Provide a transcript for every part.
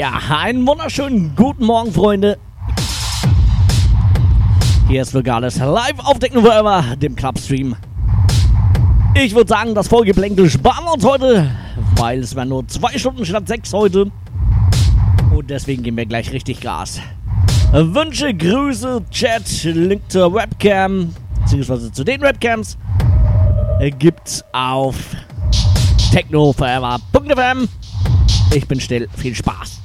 Ja, einen wunderschönen guten Morgen, Freunde. Hier ist Vogales live auf Decken dem Clubstream. Ich würde sagen, das Vorgeplänkel sparen wir uns heute, weil es werden nur zwei Stunden statt sechs heute. Und deswegen gehen wir gleich richtig Gas. Wünsche, Grüße, Chat, Link zur Webcam, beziehungsweise zu den Webcams, gibt's auf technoforever.fm. Ich bin still, viel Spaß.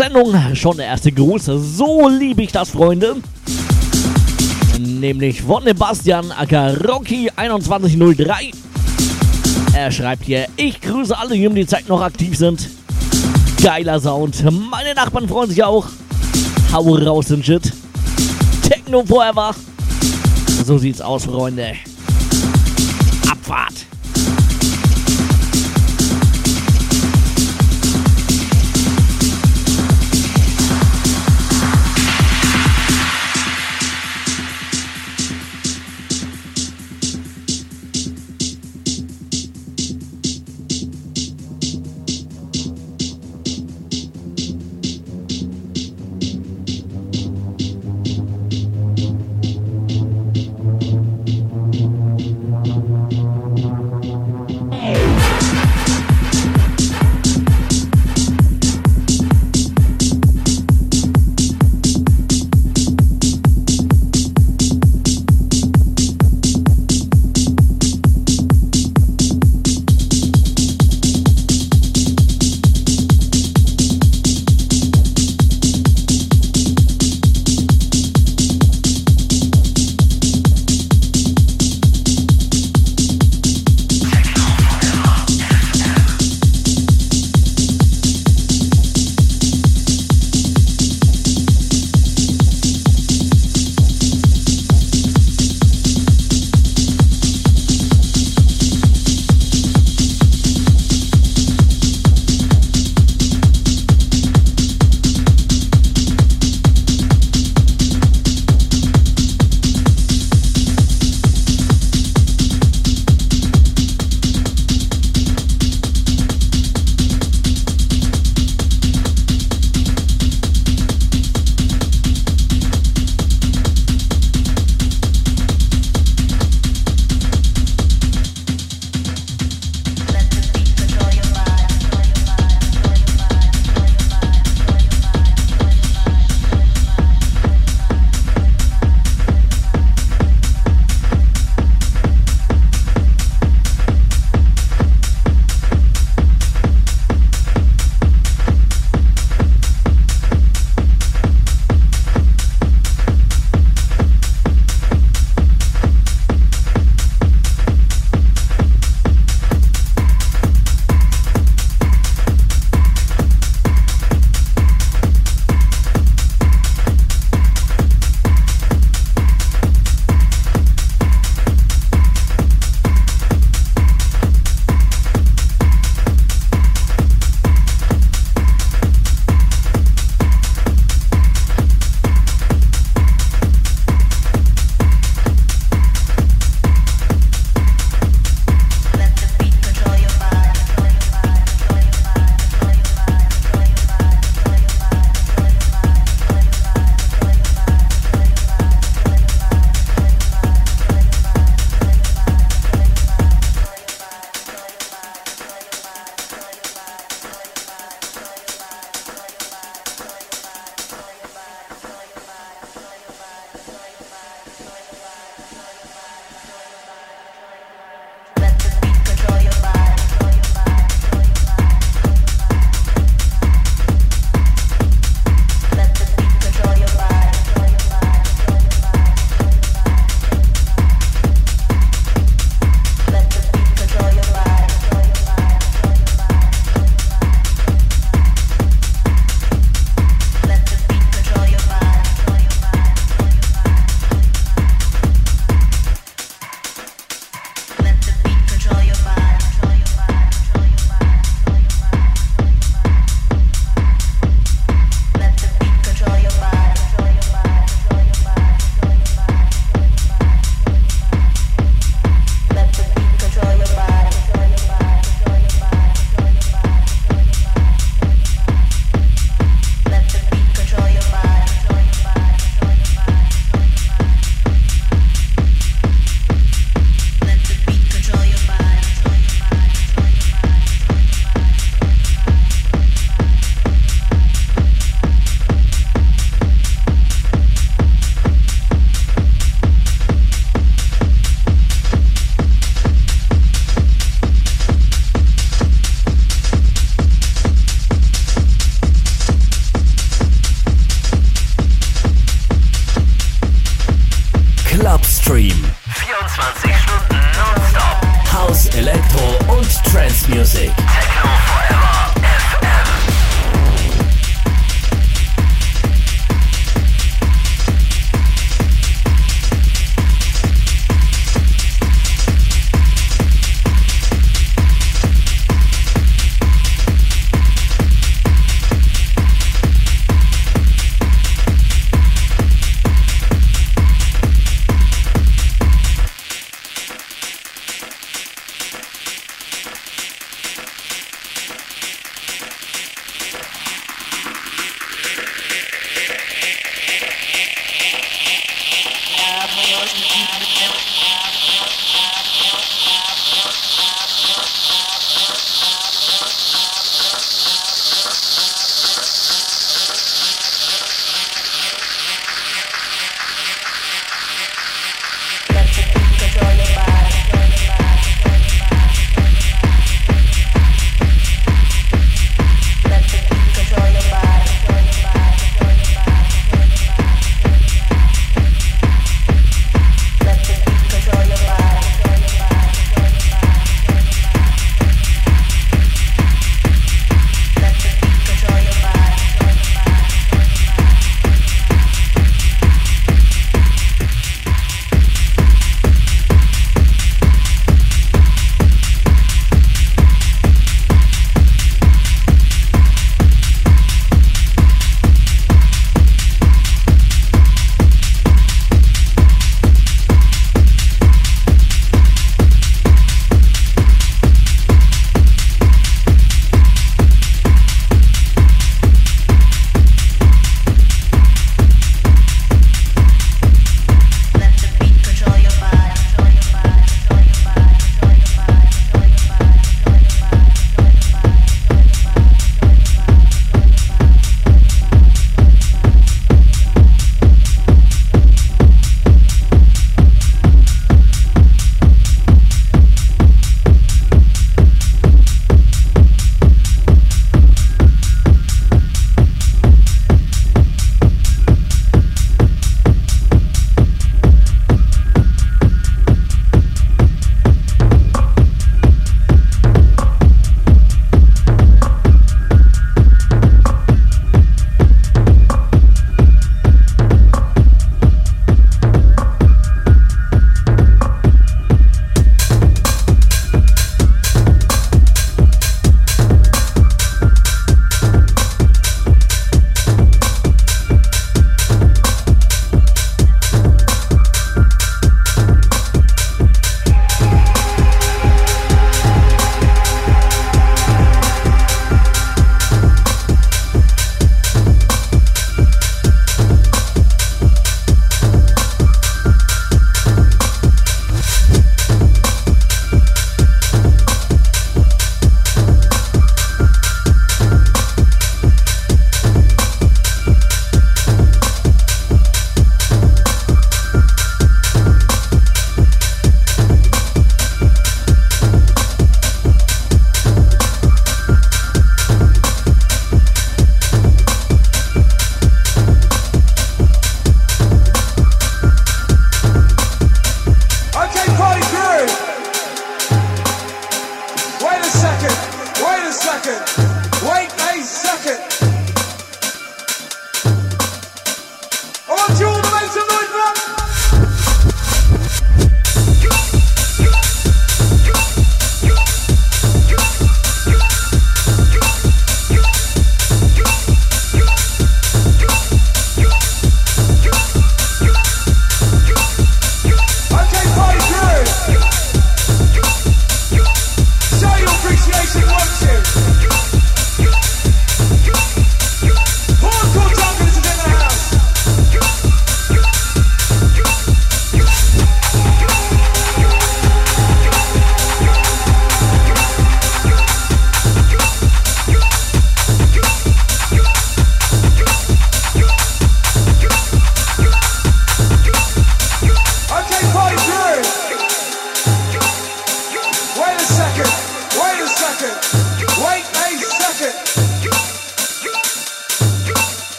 Sendung, schon der erste Gruß. So liebe ich das, Freunde. Nämlich von Sebastian aka Rocky 2103. Er schreibt hier, ich grüße alle, die um die Zeit noch aktiv sind. Geiler Sound. Meine Nachbarn freuen sich auch. Hau raus in Shit. Techno Forever. So sieht's aus, Freunde. Abfahrt.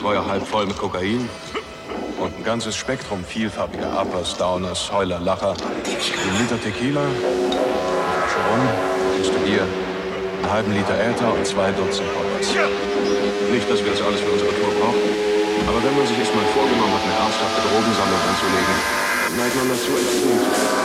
Salzstreuer halb voll mit Kokain und ein ganzes Spektrum vielfarbiger Uppers, Downers, Heuler, Lacher, ein Liter Tequila, eine Rum, Kiste Bier, einen halben Liter Äther und zwei Dutzend Poppers. Nicht, dass wir das alles für unsere Tour brauchen, aber wenn man sich erstmal vorgenommen hat, eine ernsthafte Drogensammlung anzulegen, dann neigt man dazu extrem.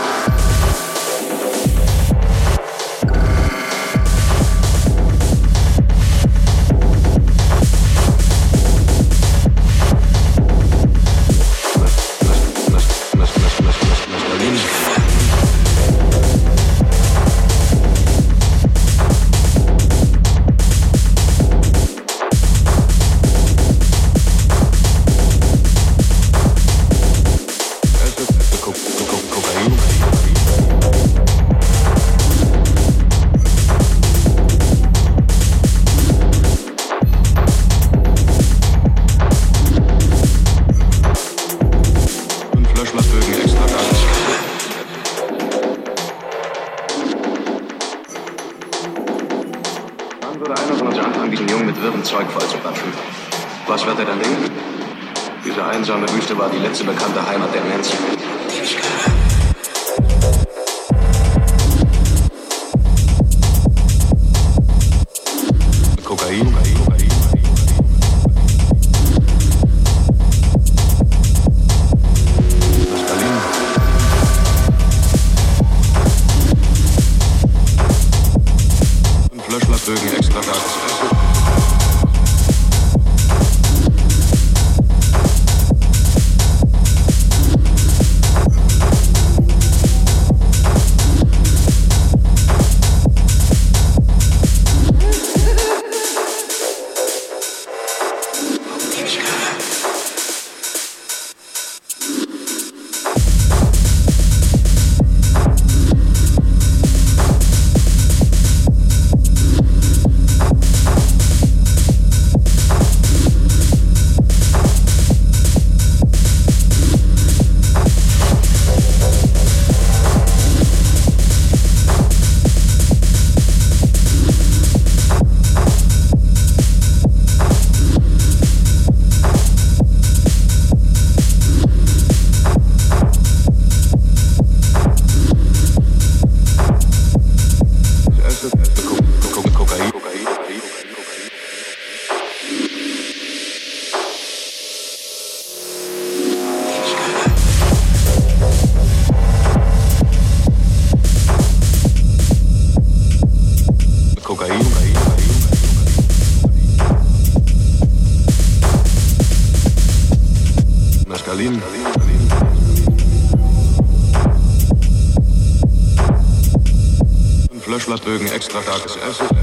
Sonderbögen, extra starkes Essen.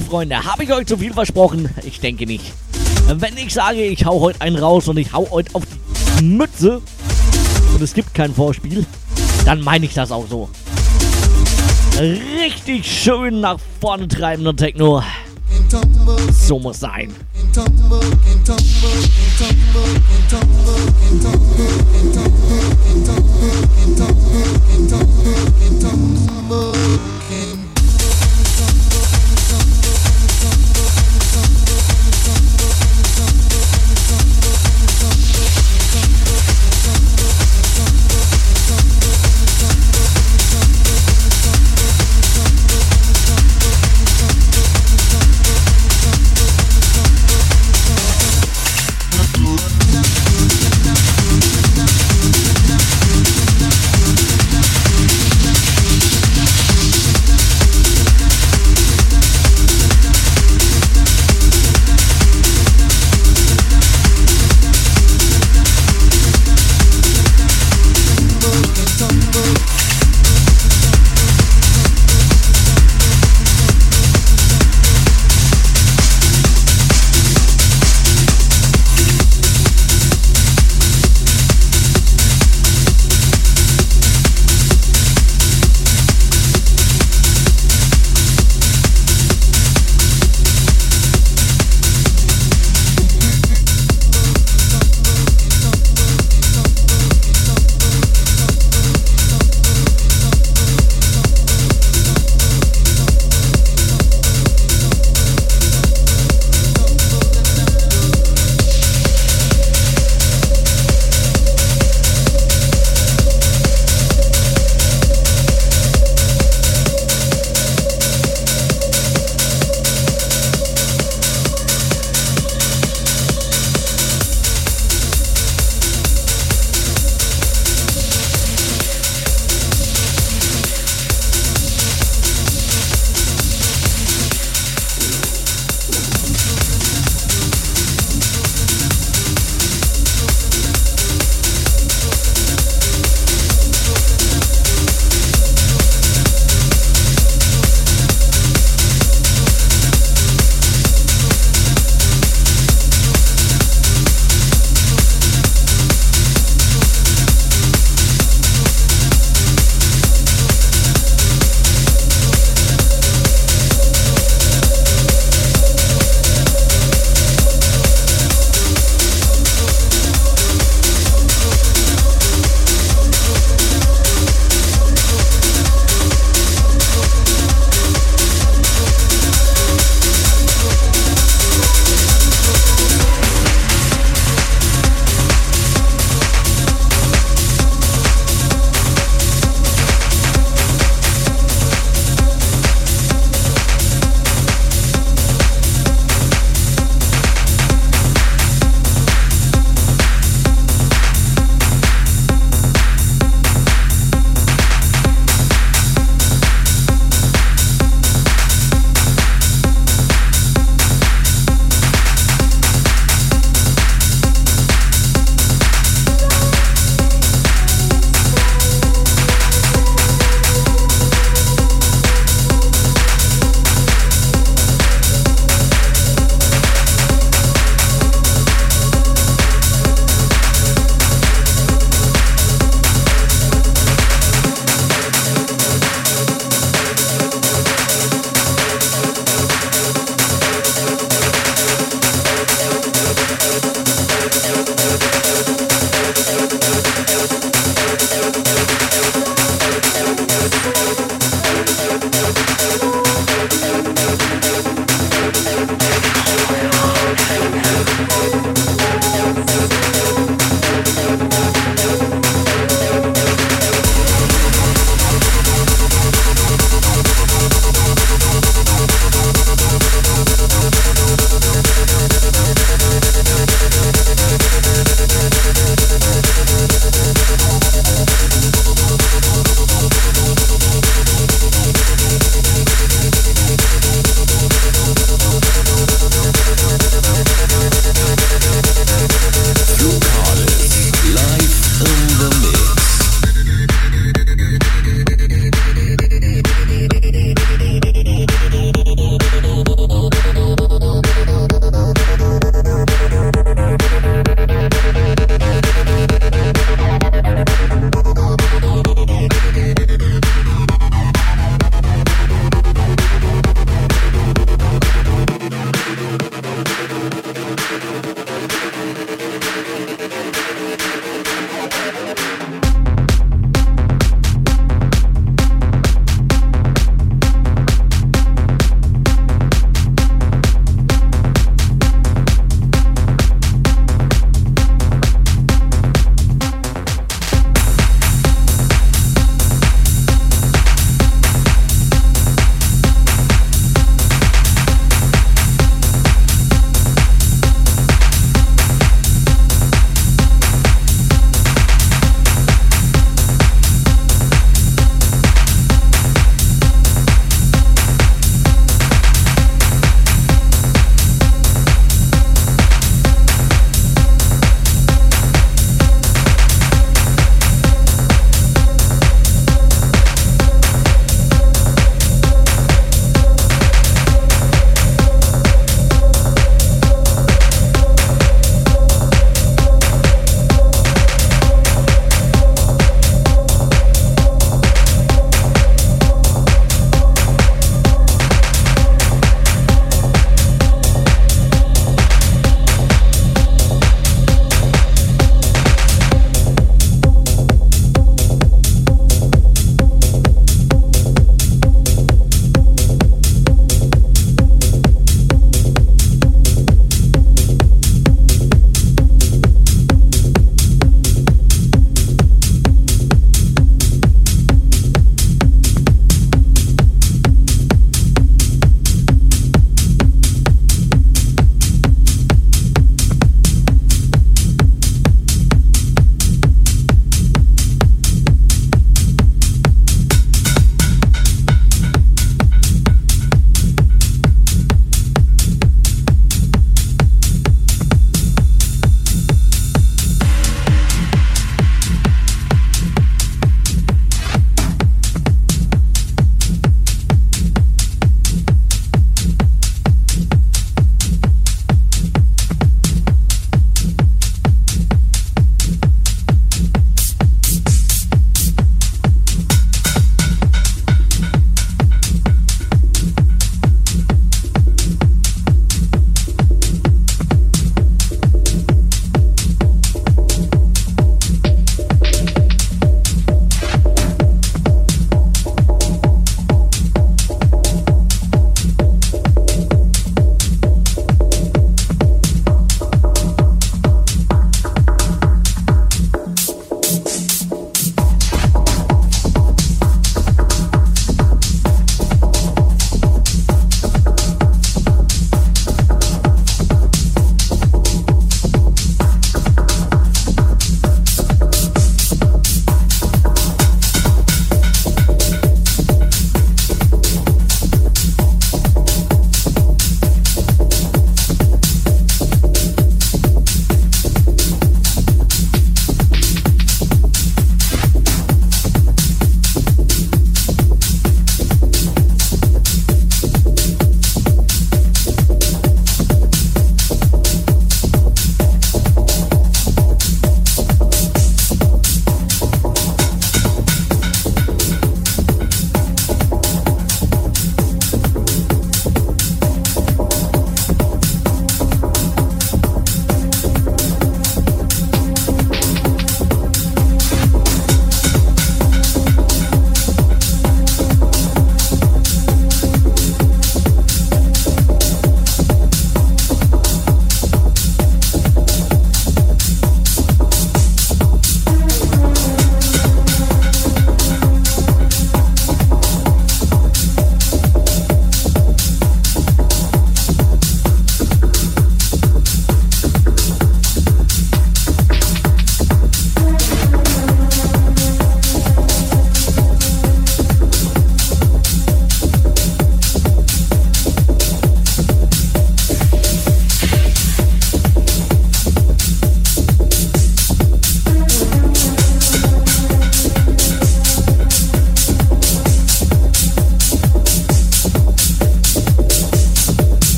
Freunde, habe ich euch zu viel versprochen? Ich denke nicht. Wenn ich sage, ich hau heute einen raus und ich hau heute auf die Mütze und es gibt kein Vorspiel, dann meine ich das auch so. Richtig schön nach vorne treibender Techno. So muss sein.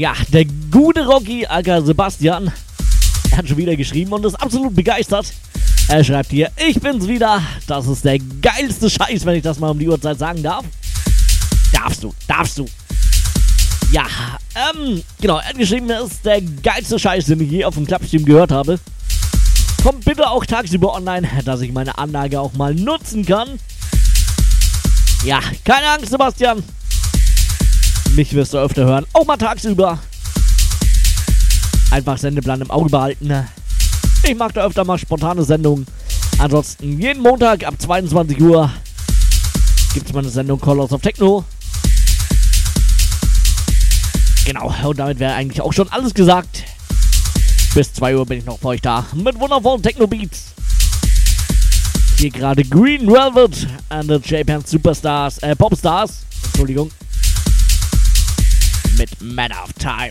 Ja, der gute Rocky, aka Sebastian, hat schon wieder geschrieben und ist absolut begeistert. Er schreibt hier, ich bin's wieder. Das ist der geilste Scheiß, wenn ich das mal um die Uhrzeit sagen darf. Darfst du, darfst du. Ja, ähm, genau, er hat geschrieben, das ist der geilste Scheiß, den ich je auf dem Clubstream gehört habe. Kommt bitte auch tagsüber online, dass ich meine Anlage auch mal nutzen kann. Ja, keine Angst, Sebastian. Mich wirst du öfter hören, auch mal tagsüber. Einfach Sendeplan im Auge behalten. Ich mache da öfter mal spontane Sendungen. Ansonsten jeden Montag ab 22 Uhr gibt es meine Sendung Colors of Techno. Genau, und damit wäre eigentlich auch schon alles gesagt. Bis 2 Uhr bin ich noch für euch da mit wundervollen Techno-Beats. Hier gerade Green Velvet and the Japan Superstars, äh, Popstars, Entschuldigung, mit Matter of Time.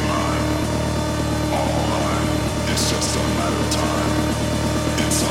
It's just a matter of time. It's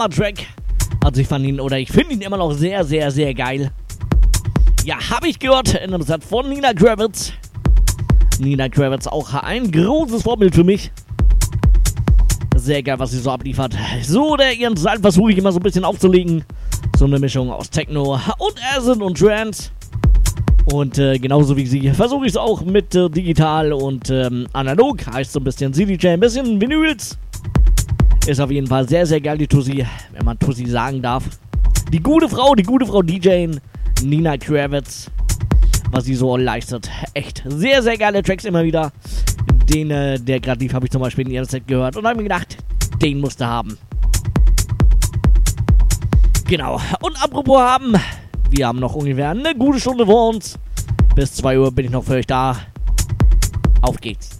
Hammer-Track? Also ich fand ihn, oder ich finde ihn immer noch sehr, sehr, sehr geil. Ja, habe ich gehört in einem Set von Nina Kravitz. Nina Kravitz auch ein großes Vorbild für mich. Sehr geil, was sie so abliefert. So, der ihren Style versuche ich immer so ein bisschen aufzulegen. So eine Mischung aus Techno und Acid und Trance. Und äh, genauso wie sie versuche ich es auch mit äh, digital und ähm, analog. Heißt so ein bisschen CDJ, ein bisschen Vinyls. Ist auf jeden Fall sehr, sehr geil, die Tussi, wenn man Tussi sagen darf. Die gute Frau, die gute Frau DJ Nina Kravitz, was sie so leistet. Echt sehr, sehr geile Tracks immer wieder. Den, äh, der gerade lief, habe ich zum Beispiel in ihrem Set gehört und habe mir gedacht, den musste haben. Genau. Und apropos haben, wir haben noch ungefähr eine gute Stunde vor uns. Bis 2 Uhr bin ich noch für euch da. Auf geht's.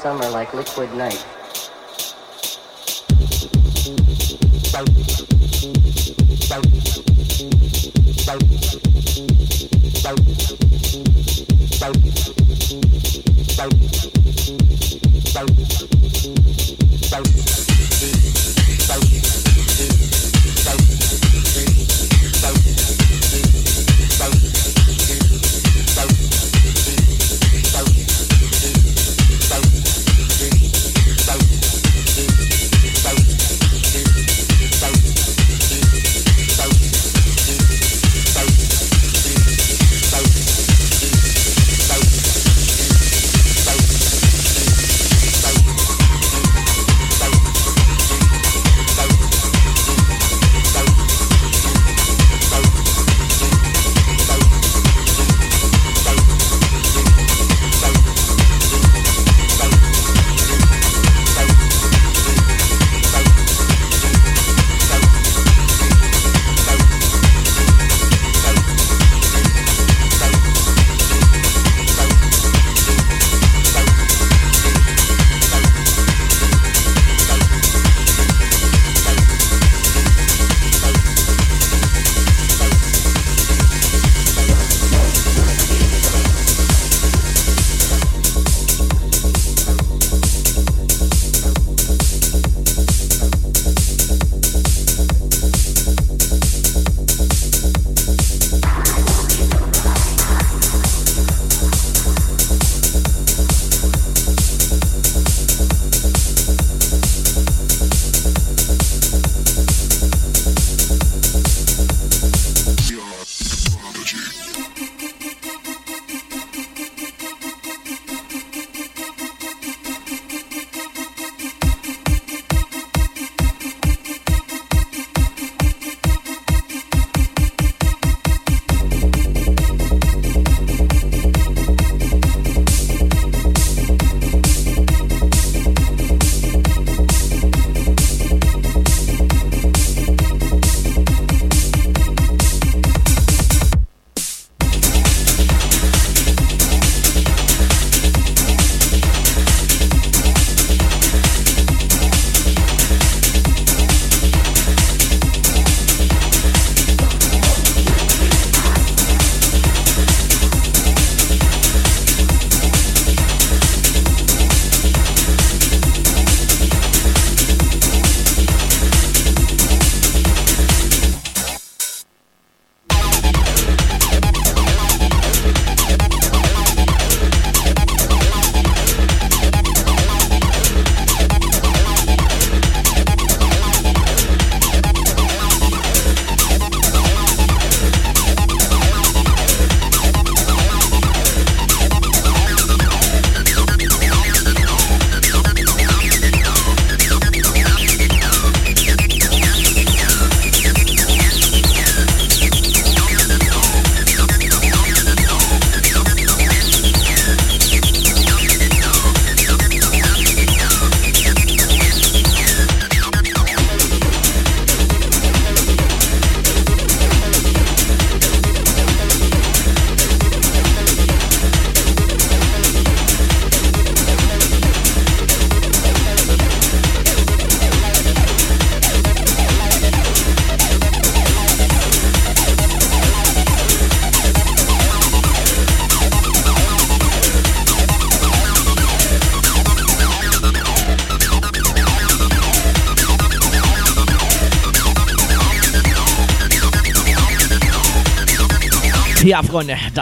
Summer like liquid night.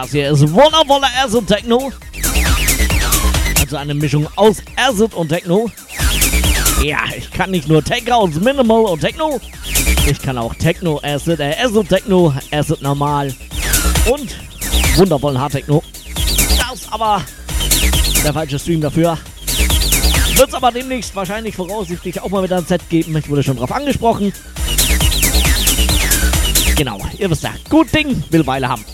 Das hier ist wundervoller Acid Techno. Also eine Mischung aus Acid und Techno. Ja, ich kann nicht nur Tech House, Minimal und Techno. Ich kann auch Techno, Acid, äh, Acid Techno, Acid normal und wundervollen Hard Techno. Das aber der falsche Stream dafür. Wird es aber demnächst wahrscheinlich voraussichtlich auch mal wieder ein Set geben. Ich wurde schon drauf angesprochen. Genau, ihr wisst ja, gut Ding will Weile haben.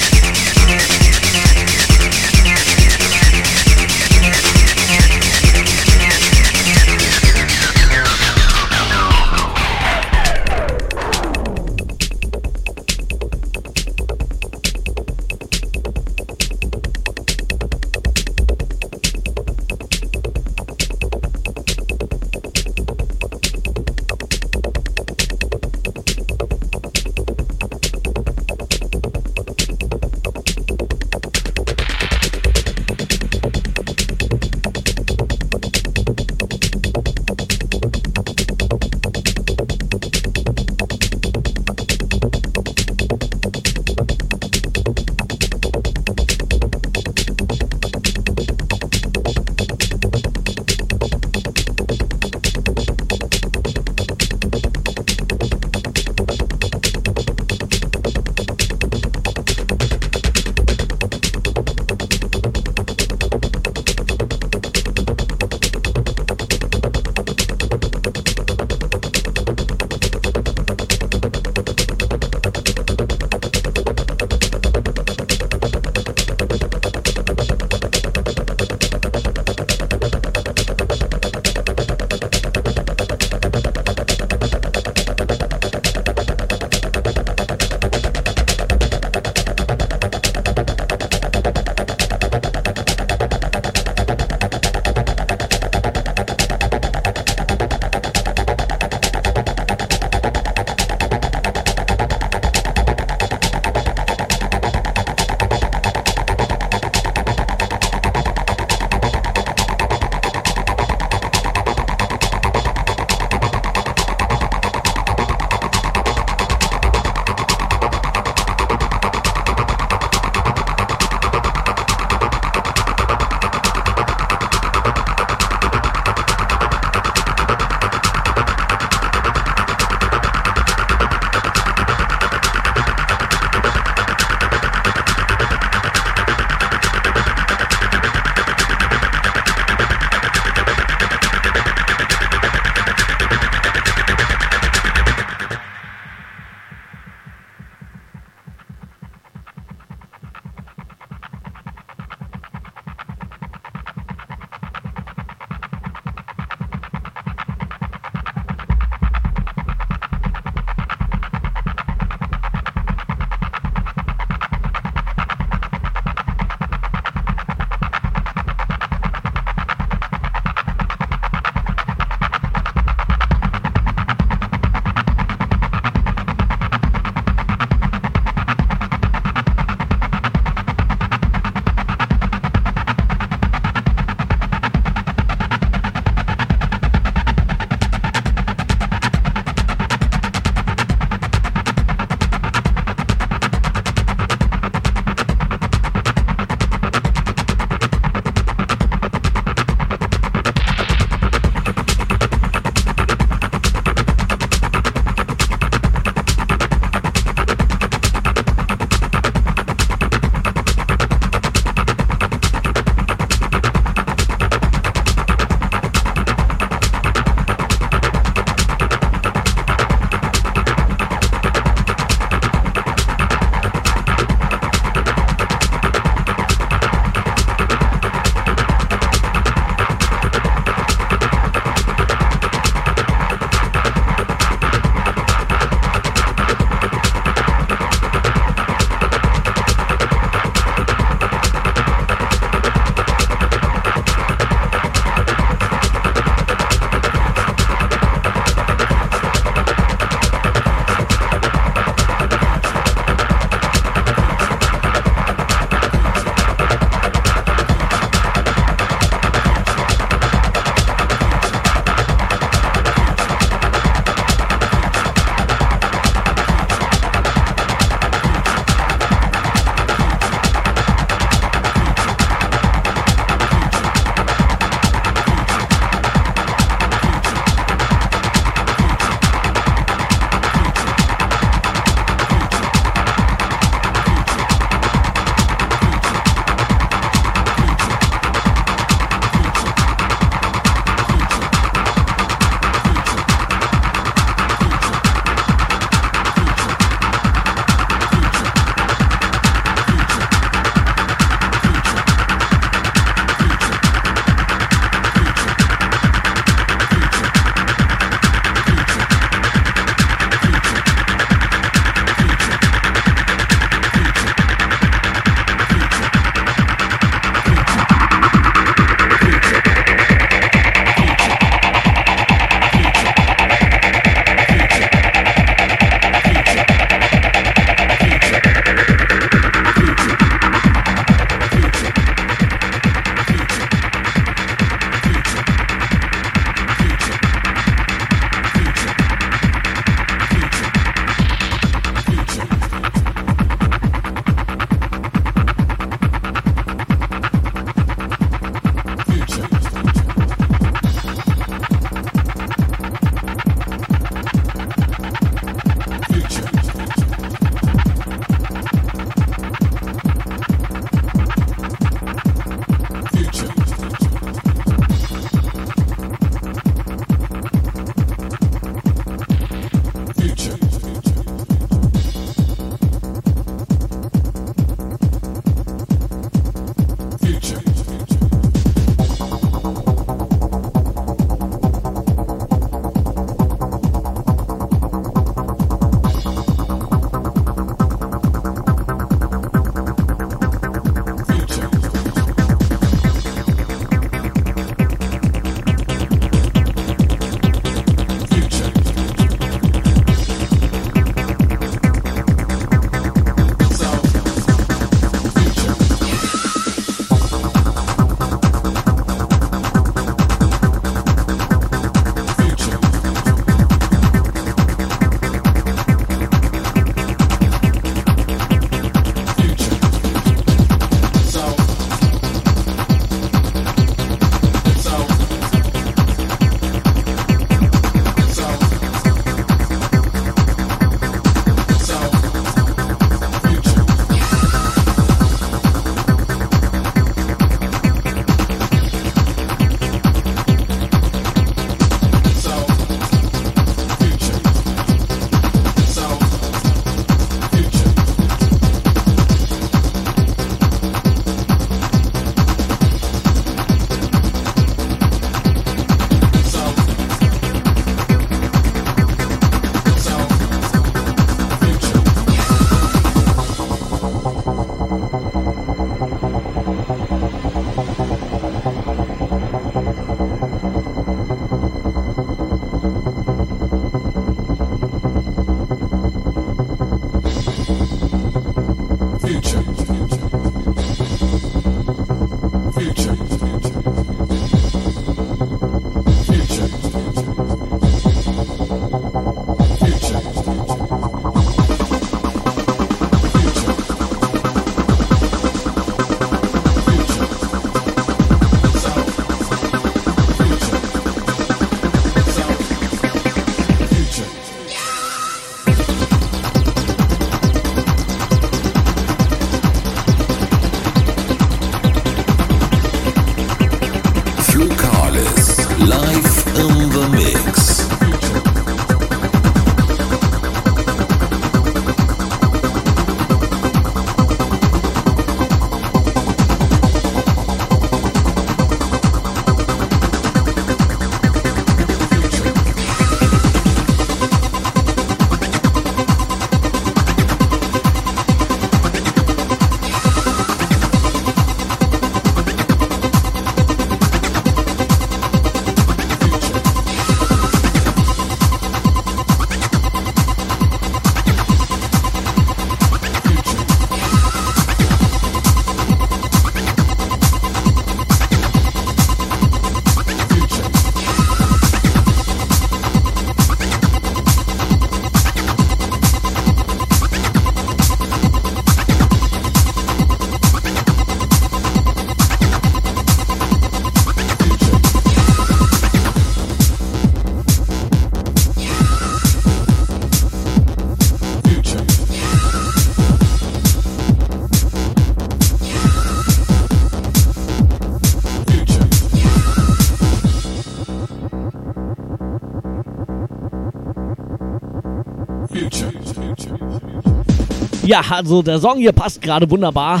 Ja, also der Song hier passt gerade wunderbar.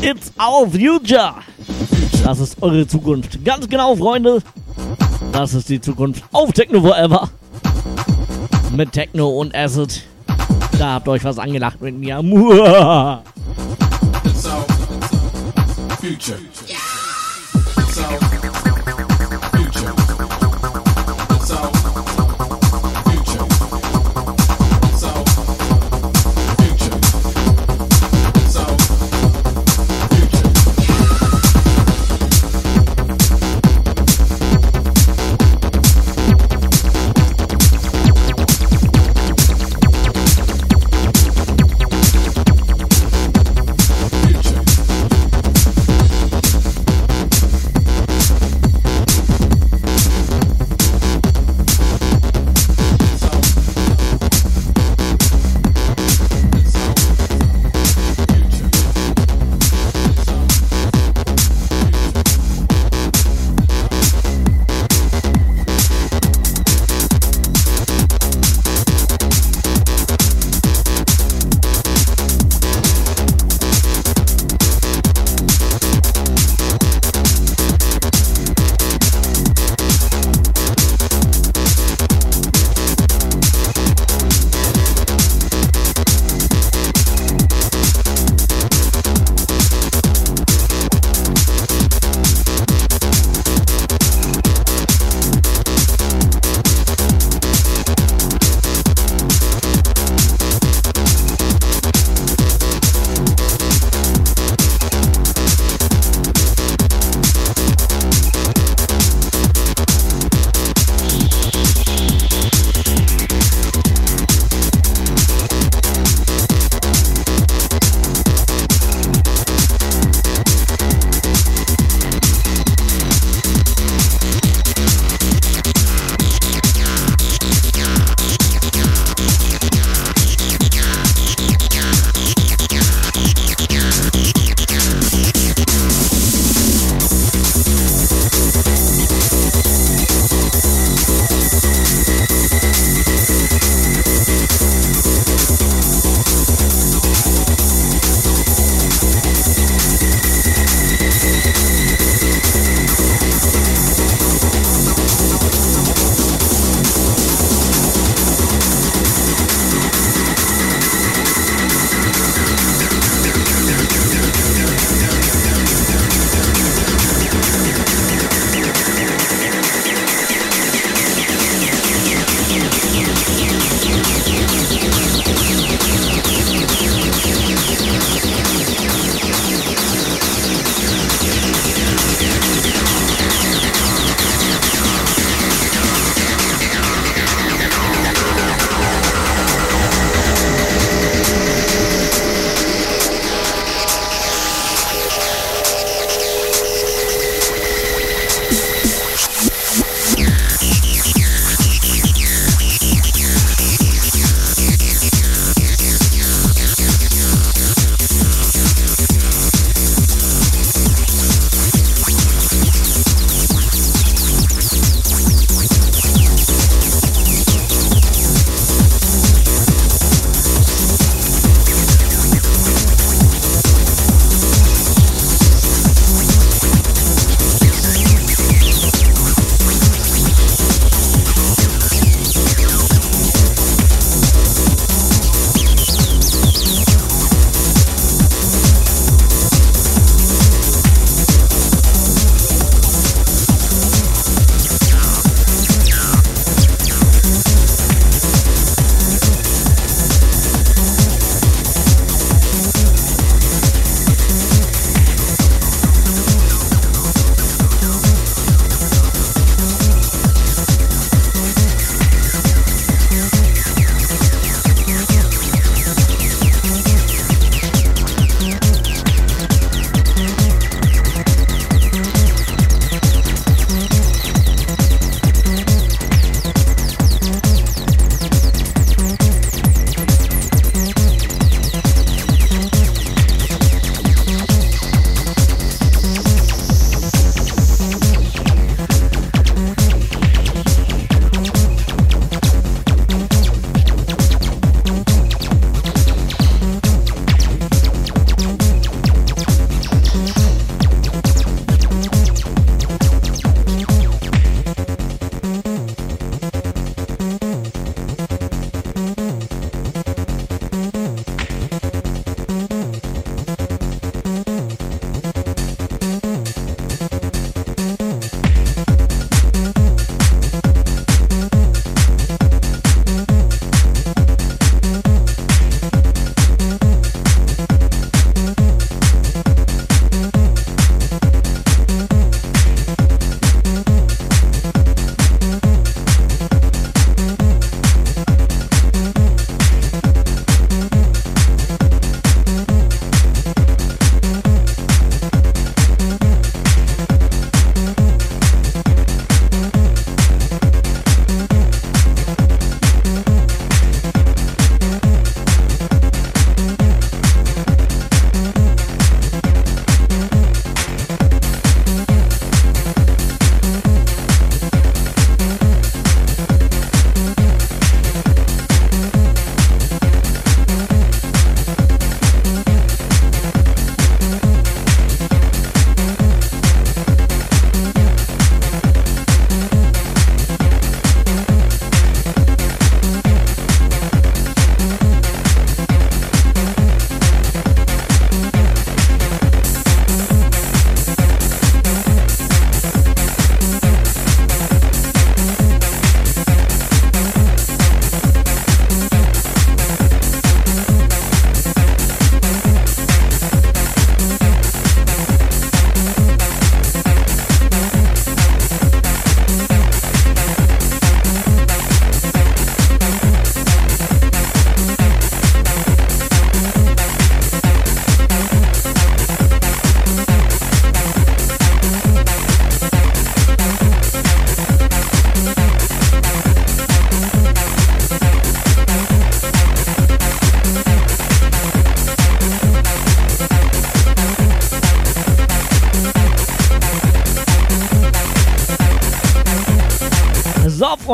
It's our future. Das ist eure Zukunft. Ganz genau, Freunde. Das ist die Zukunft auf Techno Forever. Mit Techno und Acid. Da habt ihr euch was angelacht mit mir. It's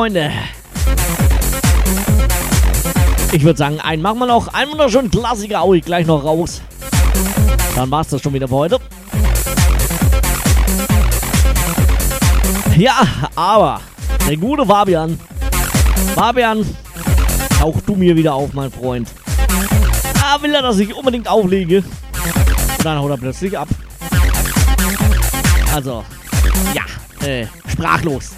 Freunde. Ich würde sagen, einen machen wir noch. Einen wunderschönen Klassiker hau ich gleich noch raus. Dann war's das schon wieder für heute. Ja, aber der gute Fabian. Fabian, tauch du mir wieder auf, mein Freund. Ah, will er, dass ich unbedingt auflege. Und dann haut er plötzlich ab. Also, ja, äh, sprachlos.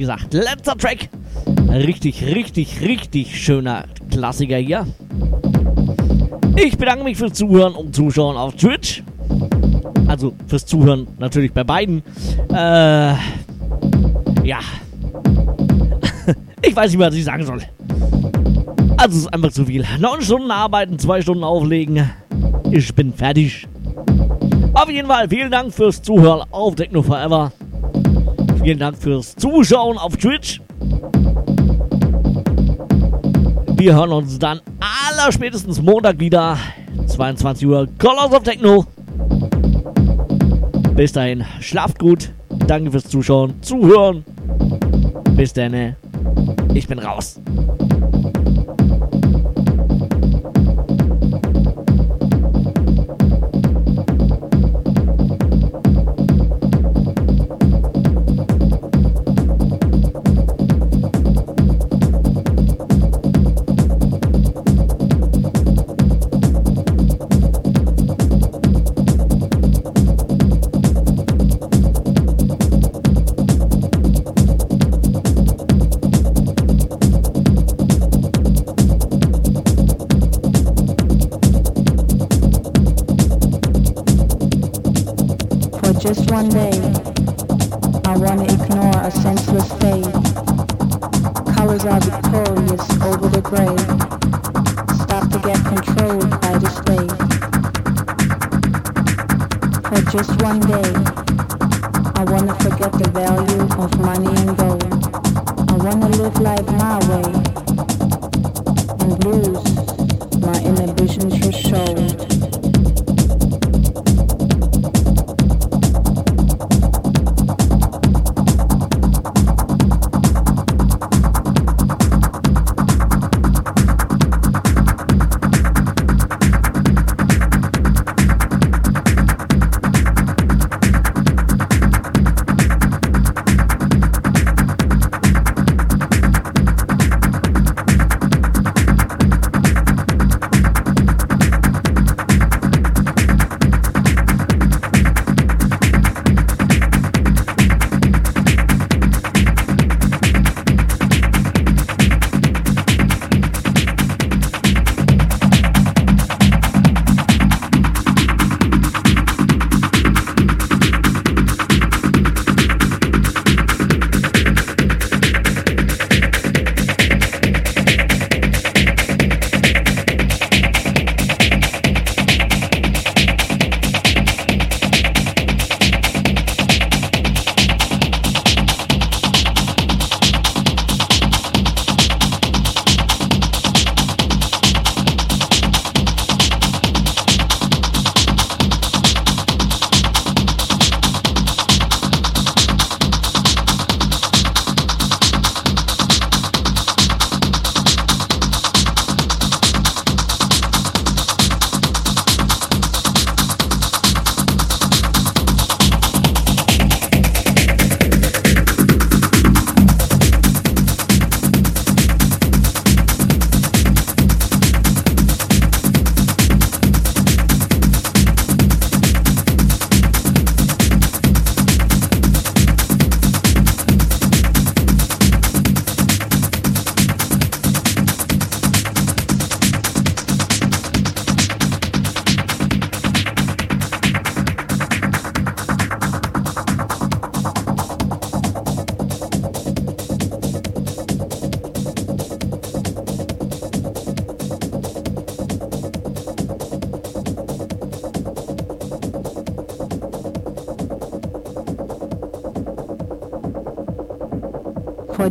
Gesagt, letzter Track. Richtig, richtig, richtig schöner Klassiker hier. Ich bedanke mich fürs Zuhören und Zuschauen auf Twitch. Also fürs Zuhören natürlich bei beiden. Äh, ja. ich weiß nicht was ich sagen soll. Also es ist einfach zu viel. Neun Stunden arbeiten, zwei Stunden auflegen. Ich bin fertig. Auf jeden Fall vielen Dank fürs Zuhören auf Techno Forever. Vielen Dank fürs Zuschauen auf Twitch. Wir hören uns dann aller spätestens Montag wieder. 22 Uhr Colors of Techno. Bis dahin, schlaft gut. Danke fürs Zuschauen, Zuhören. Bis dann. Ich bin raus. grande.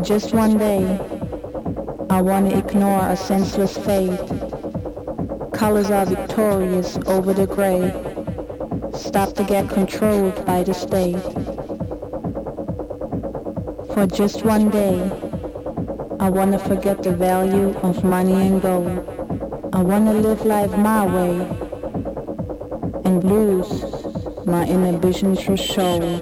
Just one day, I want to ignore a senseless fate. Colors are victorious over the gray. Stop to get controlled by the state. For just one day, I want to forget the value of money and gold. I want to live life my way and lose my inhibitions for show.